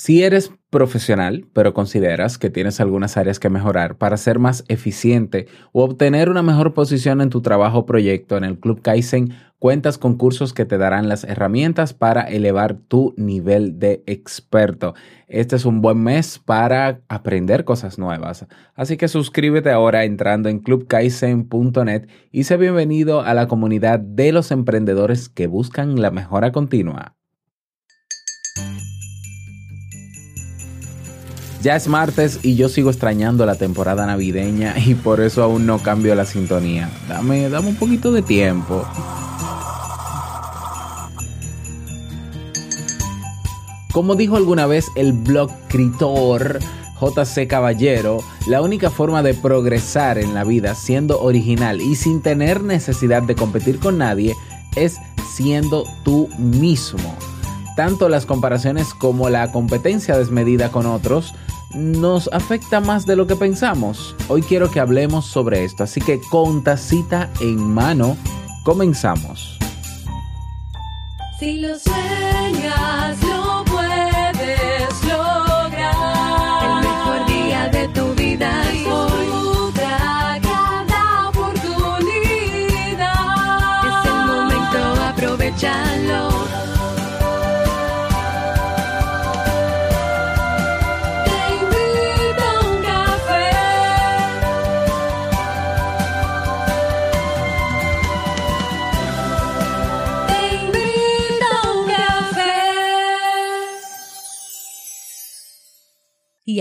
Si eres profesional, pero consideras que tienes algunas áreas que mejorar para ser más eficiente o obtener una mejor posición en tu trabajo o proyecto en el Club Kaizen, cuentas con cursos que te darán las herramientas para elevar tu nivel de experto. Este es un buen mes para aprender cosas nuevas. Así que suscríbete ahora entrando en clubkaizen.net y sé bienvenido a la comunidad de los emprendedores que buscan la mejora continua. Ya es martes y yo sigo extrañando la temporada navideña y por eso aún no cambio la sintonía. Dame, dame un poquito de tiempo. Como dijo alguna vez el blog escritor JC Caballero, la única forma de progresar en la vida siendo original y sin tener necesidad de competir con nadie es siendo tú mismo. Tanto las comparaciones como la competencia desmedida con otros nos afecta más de lo que pensamos. Hoy quiero que hablemos sobre esto, así que con tacita en mano, comenzamos. Si lo sueñas,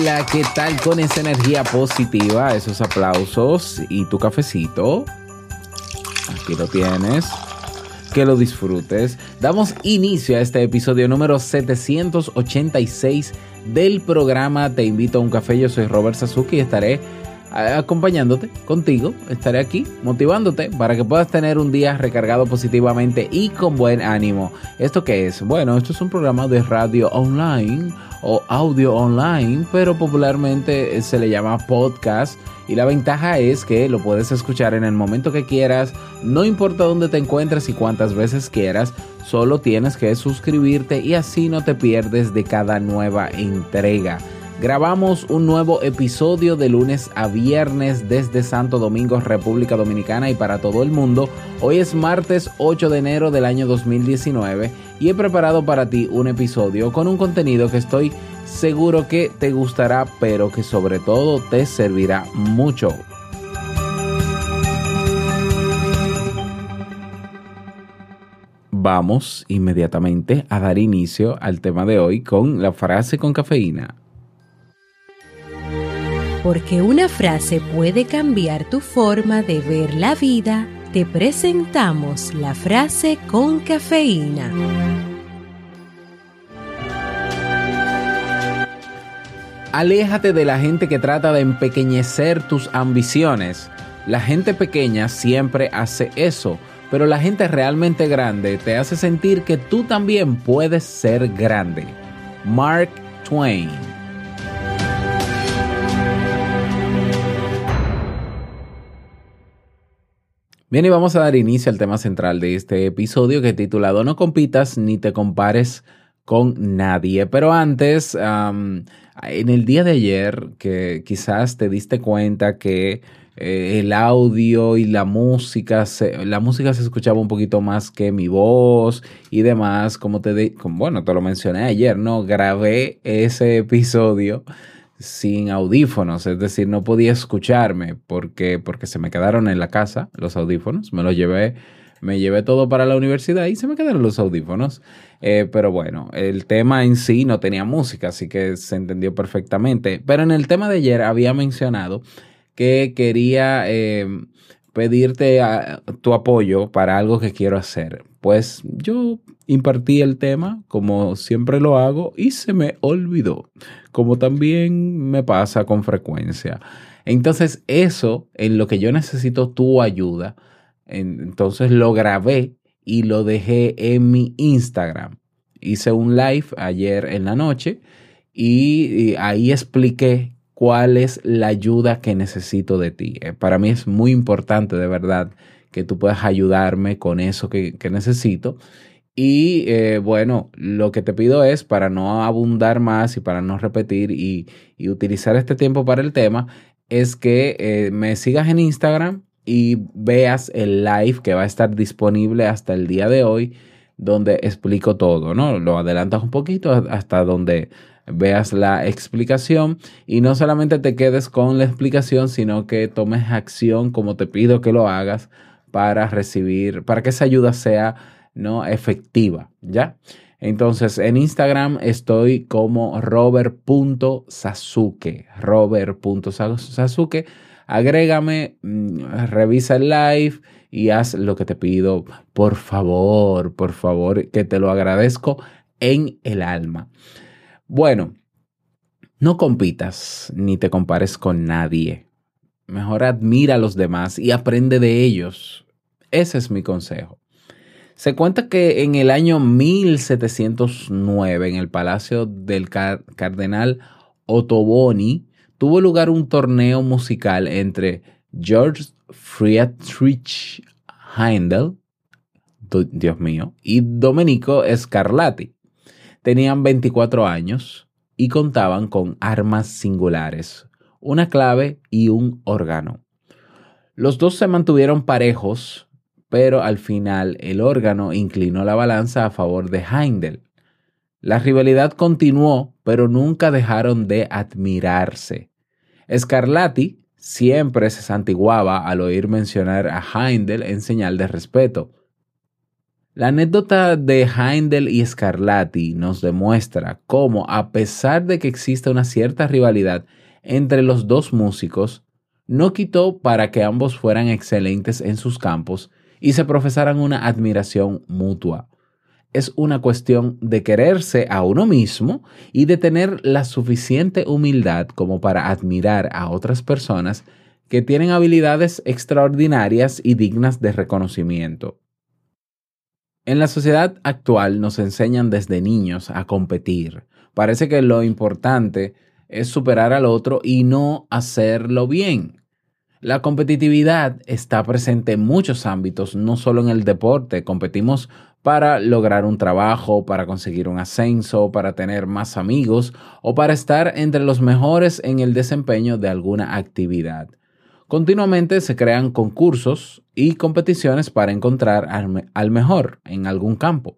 Hola, ¿qué tal con esa energía positiva, esos aplausos y tu cafecito? Aquí lo tienes. Que lo disfrutes. Damos inicio a este episodio número 786 del programa Te invito a un café. Yo soy Robert Sasuki y estaré acompañándote contigo. Estaré aquí motivándote para que puedas tener un día recargado positivamente y con buen ánimo. ¿Esto qué es? Bueno, esto es un programa de radio online o audio online, pero popularmente eh, se le llama podcast. Y la ventaja es que lo puedes escuchar en el momento que quieras, no importa dónde te encuentres y cuántas veces quieras, solo tienes que suscribirte y así no te pierdes de cada nueva entrega. Grabamos un nuevo episodio de lunes a viernes desde Santo Domingo, República Dominicana y para todo el mundo. Hoy es martes 8 de enero del año 2019 y he preparado para ti un episodio con un contenido que estoy seguro que te gustará, pero que sobre todo te servirá mucho. Vamos inmediatamente a dar inicio al tema de hoy con la frase con cafeína. Porque una frase puede cambiar tu forma de ver la vida, te presentamos la frase con cafeína. Aléjate de la gente que trata de empequeñecer tus ambiciones. La gente pequeña siempre hace eso, pero la gente realmente grande te hace sentir que tú también puedes ser grande. Mark Twain. Bien, y vamos a dar inicio al tema central de este episodio que titulado No compitas ni te compares con nadie. Pero antes, am, en el día de ayer, que quizás te diste cuenta que eh, el audio y la música, se, la música se escuchaba un poquito más que mi voz y demás, como te, di- como, bueno, te lo mencioné ayer, ¿no? Grabé ese episodio sin audífonos, es decir, no podía escucharme porque, porque se me quedaron en la casa los audífonos, me los llevé, me llevé todo para la universidad y se me quedaron los audífonos. Eh, pero bueno, el tema en sí no tenía música, así que se entendió perfectamente. Pero en el tema de ayer había mencionado que quería eh, pedirte ah, tu apoyo para algo que quiero hacer. Pues yo impartí el tema como siempre lo hago y se me olvidó, como también me pasa con frecuencia. Entonces eso en lo que yo necesito tu ayuda, entonces lo grabé y lo dejé en mi Instagram. Hice un live ayer en la noche y, ahí expliqué cuál es la ayuda que necesito de ti. Eh, para mí es muy importante de verdad que tú puedas ayudarme con eso que, necesito. Y eh, bueno, lo que te pido es, para no abundar más y para no repetir y, utilizar este tiempo para el tema, es que eh, me sigas en Instagram y veas el live que va a estar disponible hasta el día de hoy, donde explico todo, ¿no? Lo adelantas un poquito hasta donde veas la explicación y no solamente te quedes con la explicación, sino que tomes acción como te pido que lo hagas para recibir, para que esa ayuda sea no efectiva, ¿ya? Entonces, en Instagram estoy como robert.sasuke, robert.sasuke. Agrégame, mm, revisa el live y haz lo que te pido, por favor, por favor, que te lo agradezco en el alma. Bueno, no compitas ni te compares con nadie. Mejor admira a los demás y aprende de ellos. Ese es mi consejo. Se cuenta que en el año 1709, en el palacio del cardenal Ottoboni, tuvo lugar un torneo musical entre George Friedrich Händel, Dios mío, y Domenico Scarlatti. Tenían 24 años y contaban con armas singulares, una clave y un órgano. Los dos se mantuvieron parejos, pero al final el órgano inclinó la balanza a favor de Heindel. La rivalidad continuó, pero nunca dejaron de admirarse. Scarlatti siempre se santiguaba al oír mencionar a Heindel en señal de respeto. La anécdota de Heindel y Scarlatti nos demuestra cómo, a pesar de que existe una cierta rivalidad entre los dos músicos, no quitó para que ambos fueran excelentes en sus campos y se profesaran una admiración mutua. Es una cuestión de quererse a uno mismo y de tener la suficiente humildad como para admirar a otras personas que tienen habilidades extraordinarias y dignas de reconocimiento. En la sociedad actual nos enseñan desde niños a competir. Parece que lo importante es superar al otro y no hacerlo bien. La competitividad está presente en muchos ámbitos, no solo en el deporte. Competimos para lograr un trabajo, para conseguir un ascenso, para tener más amigos o para estar entre los mejores en el desempeño de alguna actividad. Continuamente se crean concursos y competiciones para encontrar al, mejor en algún campo.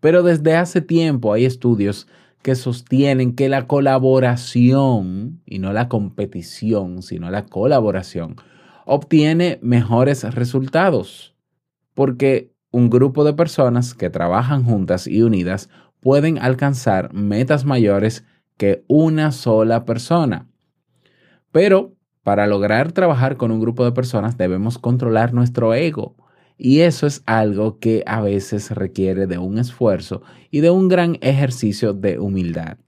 Pero desde hace tiempo hay estudios que sostienen que la colaboración, y no la competición, sino la colaboración, obtiene mejores resultados, porque un grupo de personas que trabajan juntas y unidas pueden alcanzar metas mayores que una sola persona. Pero para lograr trabajar con un grupo de personas debemos controlar nuestro ego y eso es algo que a veces requiere de un esfuerzo y de un gran ejercicio de humildad.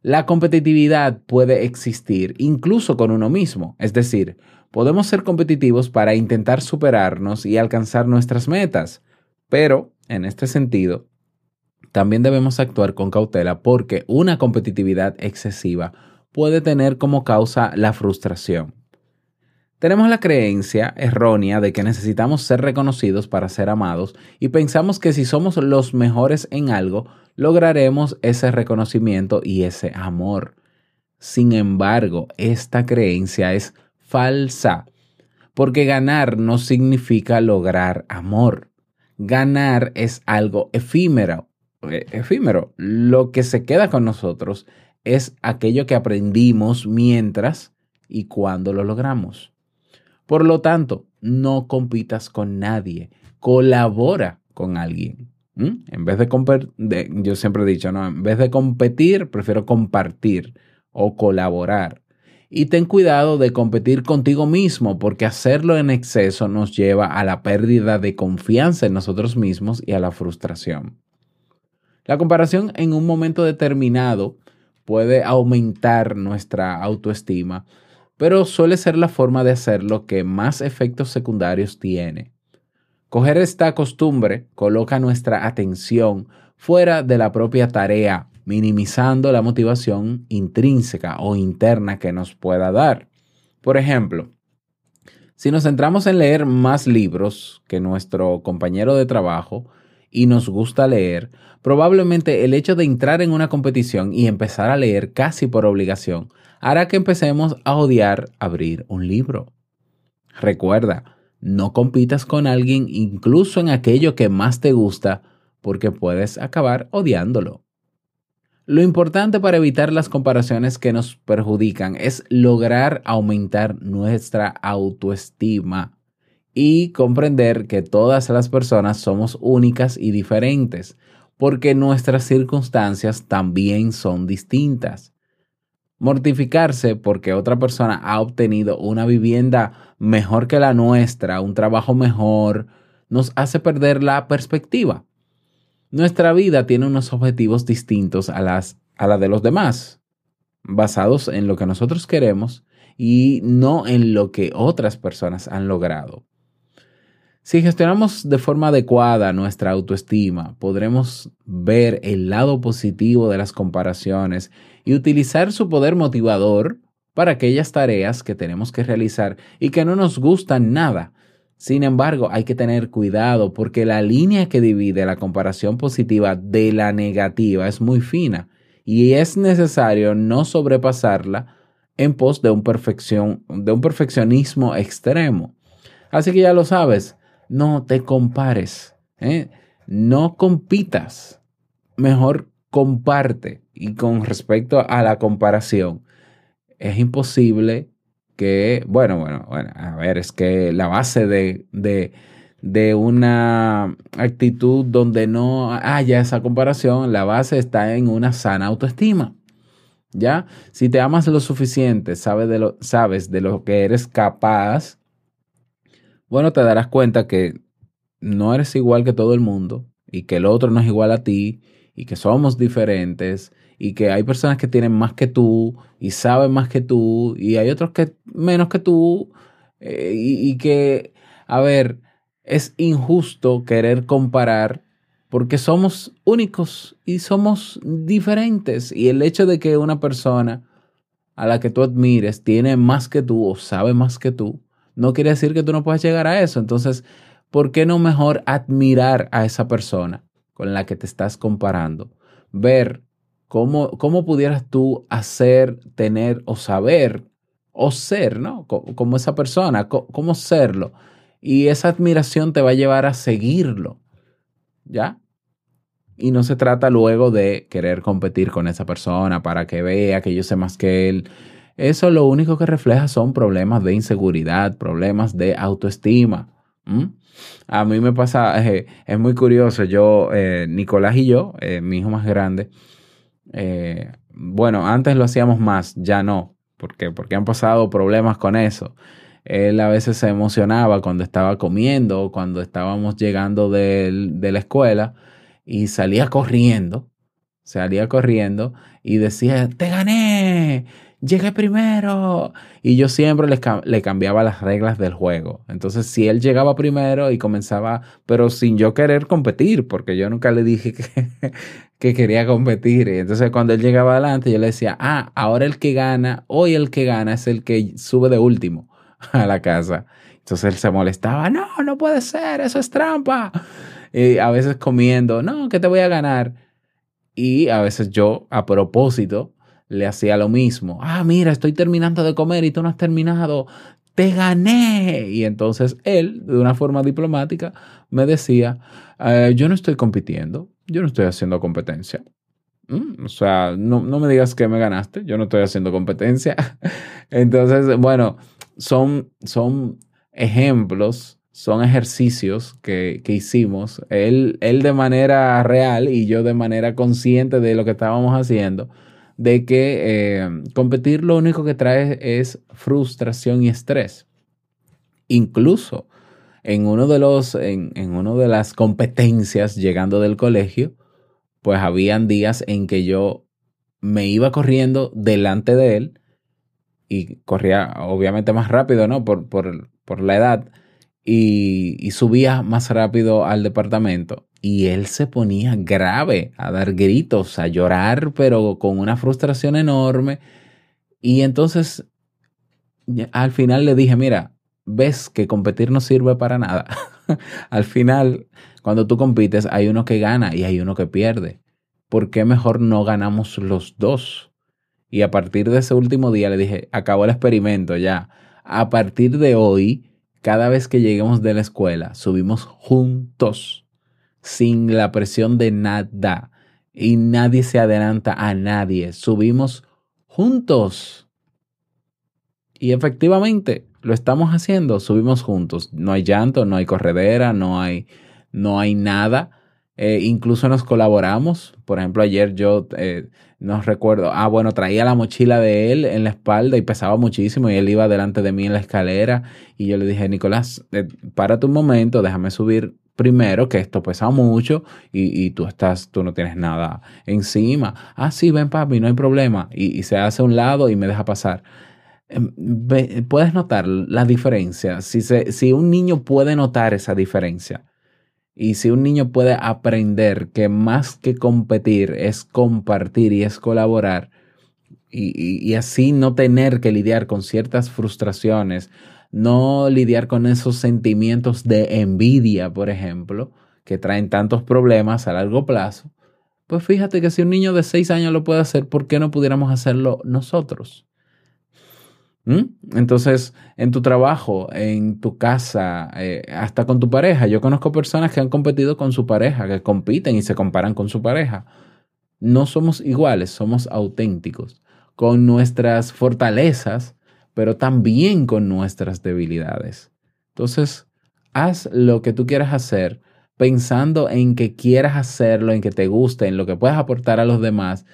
La competitividad puede existir incluso con uno mismo, es decir, podemos ser competitivos para intentar superarnos y alcanzar nuestras metas, pero en este sentido, también debemos actuar con cautela porque una competitividad excesiva puede tener como causa la frustración. Tenemos la creencia errónea de que necesitamos ser reconocidos para ser amados y pensamos que si somos los mejores en algo, lograremos ese reconocimiento y ese amor. Sin embargo, esta creencia es falsa, porque ganar no significa lograr amor. Ganar es algo efímero, eh, efímero. Lo que se queda con nosotros es aquello que aprendimos mientras y cuando lo logramos. Por lo tanto, no compitas con nadie, colabora con alguien. En vez de, competir, yo siempre he dicho, no, en vez de competir, prefiero compartir o colaborar. Y ten cuidado de competir contigo mismo, porque hacerlo en exceso nos lleva a la pérdida de confianza en nosotros mismos y a la frustración. La comparación en un momento determinado puede aumentar nuestra autoestima, pero suele ser la forma de hacerlo que más efectos secundarios tiene. Coger esta costumbre coloca nuestra atención fuera de la propia tarea, minimizando la motivación intrínseca o interna que nos pueda dar. Por ejemplo, si nos centramos en leer más libros que nuestro compañero de trabajo y nos gusta leer, probablemente el hecho de entrar en una competición y empezar a leer casi por obligación hará que empecemos a odiar abrir un libro. Recuerda, no compitas con alguien incluso en aquello que más te gusta porque puedes acabar odiándolo. Lo importante para evitar las comparaciones que nos perjudican es lograr aumentar nuestra autoestima y comprender que todas las personas somos únicas y diferentes, porque nuestras circunstancias también son distintas. Mortificarse porque otra persona ha obtenido una vivienda mejor que la nuestra, un trabajo mejor, nos hace perder la perspectiva. Nuestra vida tiene unos objetivos distintos a, las, a la de los demás, basados en lo que nosotros queremos y no en lo que otras personas han logrado. Si gestionamos de forma adecuada nuestra autoestima, podremos ver el lado positivo de las comparaciones y utilizar su poder motivador para aquellas tareas que tenemos que realizar y que no nos gustan nada, sin embargo, hay que tener cuidado porque la línea que divide la comparación positiva de la negativa es muy fina y es necesario no sobrepasarla en pos de un, de un perfeccionismo extremo. Así que ya lo sabes, no te compares, ¿eh? no compitas, mejor comparte. Y con respecto a la comparación, es imposible que, bueno, bueno, bueno, a ver, es que la base de, de, de una actitud donde no haya esa comparación, la base está en una sana autoestima. ¿Ya? Si te amas lo suficiente, sabes de lo, sabes de lo que eres capaz, bueno, te darás cuenta que no eres igual que todo el mundo y que el otro no es igual a ti y que somos diferentes y que hay personas que tienen más que tú y saben más que tú y hay otros que menos que tú eh, y, y que, a ver, es injusto querer comparar porque somos únicos y somos diferentes y el hecho de que una persona a la que tú admires tiene más que tú o sabe más que tú, no quiere decir que tú no puedas llegar a eso. Entonces, ¿por qué no mejor admirar a esa persona con la que te estás comparando? Ver ¿Cómo, ¿Cómo pudieras tú hacer, tener o saber o ser, ¿no? Como esa persona, cómo serlo. Y esa admiración te va a llevar a seguirlo, ¿ya? Y no se trata luego de querer competir con esa persona para que vea que yo sé más que él. Eso lo único que refleja son problemas de inseguridad, problemas de autoestima. A mí me pasa, eh, es muy curioso, yo, eh, Nicolás y yo, eh, mi hijo más grande, bueno, antes lo hacíamos más, ya no, porque, porque han pasado problemas con eso. Él a veces se emocionaba cuando estaba comiendo, cuando estábamos llegando de, de la escuela y salía corriendo, salía corriendo y decía, te gané, llegué primero. Y yo siempre le, le, cambiaba las reglas del juego. Entonces, si él llegaba primero y comenzaba, pero sin yo querer competir, porque yo nunca le dije que, que quería competir. Y entonces cuando él llegaba adelante, yo le decía, ah, ahora el que gana, hoy el que gana es el que sube de último a la casa. Entonces él se molestaba, no, no puede ser, eso es trampa. Y a veces comiendo, no, que te voy a ganar. Y a veces yo, a propósito, le hacía lo mismo. Ah, mira, estoy terminando de comer y tú no has terminado. Te gané. Y entonces él, de una forma diplomática, me decía, eh, yo no estoy compitiendo, yo no estoy haciendo competencia. Mm, o sea, no, no, me digas que me ganaste, yo no estoy haciendo competencia. Entonces, bueno, son, son ejemplos, son ejercicios que, que hicimos, él, él de manera real y yo de manera consciente de lo que estábamos haciendo, de que eh, competir lo único que trae es frustración y estrés. Incluso en uno de los, en, en de las competencias llegando del colegio, pues habían días en que yo me iba corriendo delante de él y corría obviamente más rápido, ¿no? Por, por, por la edad y subía más rápido al departamento y él se ponía grave, a dar gritos, a llorar, pero con una frustración enorme. Y entonces al final le dije, mira, ves que competir no sirve para nada. al final, cuando tú compites, hay uno que gana y hay uno que pierde. ¿Por qué mejor no ganamos los dos? Y a partir de ese último día le dije, acabó el experimento ya. A partir de hoy, cada vez que lleguemos de la escuela, subimos juntos, sin la presión de nada. Y nadie se adelanta a nadie. Subimos juntos. Y efectivamente, lo estamos haciendo, subimos juntos. No hay llanto, no hay corredera, no hay, no hay nada. Eh, incluso nos colaboramos. Por ejemplo, ayer yo eh, no recuerdo. Ah, bueno, traía la mochila de él en la espalda y pesaba muchísimo y él iba delante de mí en la escalera. Y yo le dije, Nicolás, eh, párate un momento, déjame subir primero, que esto pesa mucho y, y tú estás, tú no tienes nada encima. Ah, sí, ven papi, no hay problema. Y, se hace a un lado y me deja pasar. Em, Puedes notar la diferencia. Si, se, si un niño puede notar esa diferencia y si un niño puede aprender que más que competir es compartir y es colaborar y, así no tener que lidiar con ciertas frustraciones, no lidiar con esos sentimientos de envidia, por ejemplo, que traen tantos problemas a largo plazo, pues fíjate que si un niño de 6 años lo puede hacer, ¿por qué no pudiéramos hacerlo nosotros? ¿Mm? Entonces, en tu trabajo, en tu casa, eh, hasta con tu pareja, yo conozco personas que han competido con su pareja, que compiten y se comparan con su pareja. No somos iguales, somos auténticos, con nuestras fortalezas, pero también con nuestras debilidades. Entonces, haz lo que tú quieras hacer, pensando en que quieras hacerlo, en que te guste, en lo que puedas aportar a los demás,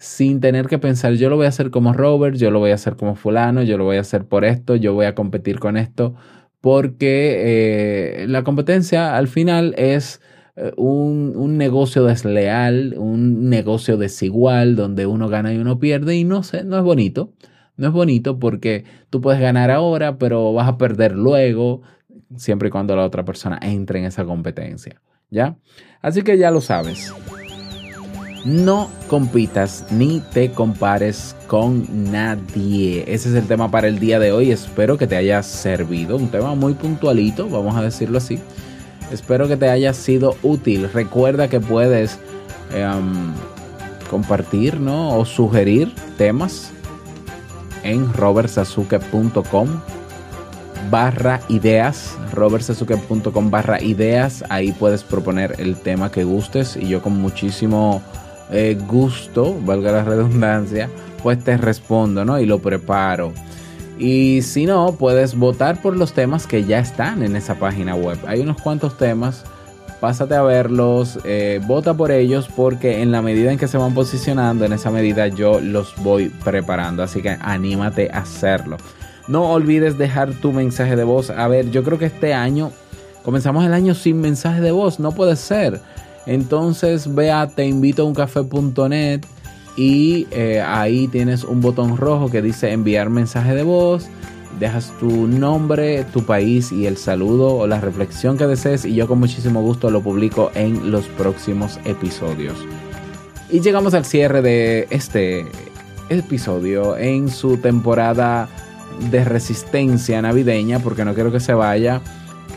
sin tener que pensar, yo lo voy a hacer como Robert, yo lo voy a hacer como fulano, yo lo voy a hacer por esto, yo voy a competir con esto, porque eh, la competencia al final es eh, un, un negocio desleal, un negocio desigual, donde uno gana y uno pierde, y no sé, no es bonito. No es bonito porque tú puedes ganar ahora, pero vas a perder luego, siempre y cuando la otra persona entre en esa competencia. ¿Ya? Así que ya lo sabes. No compitas ni te compares con nadie. Ese es el tema para el día de hoy. Espero que te haya servido. Un tema muy puntualito, vamos a decirlo así. Espero que te haya sido útil. Recuerda que puedes um, compartir ¿no? o sugerir temas en robertsazuke.com barra ideas robertsazuke.com barra ideas ahí puedes proponer el tema que gustes y yo con muchísimo eh, gusto valga la redundancia pues te respondo no y lo preparo y si no puedes votar por los temas que ya están en esa página web hay unos cuantos temas pásate a verlos, eh, vota por ellos porque en la medida en que se van posicionando, en esa medida yo los voy preparando. Así que anímate a hacerlo. No olvides dejar tu mensaje de voz. A ver, yo creo que este año comenzamos el año sin mensaje de voz. No puede ser. Entonces ve a teinvitouncafe.net y eh, ahí tienes un botón rojo que dice enviar mensaje de voz dejas tu nombre, tu país y el saludo o la reflexión que desees y yo con muchísimo gusto lo publico en los próximos episodios. Y llegamos al cierre de este episodio en su temporada de resistencia navideña porque no quiero que se vaya.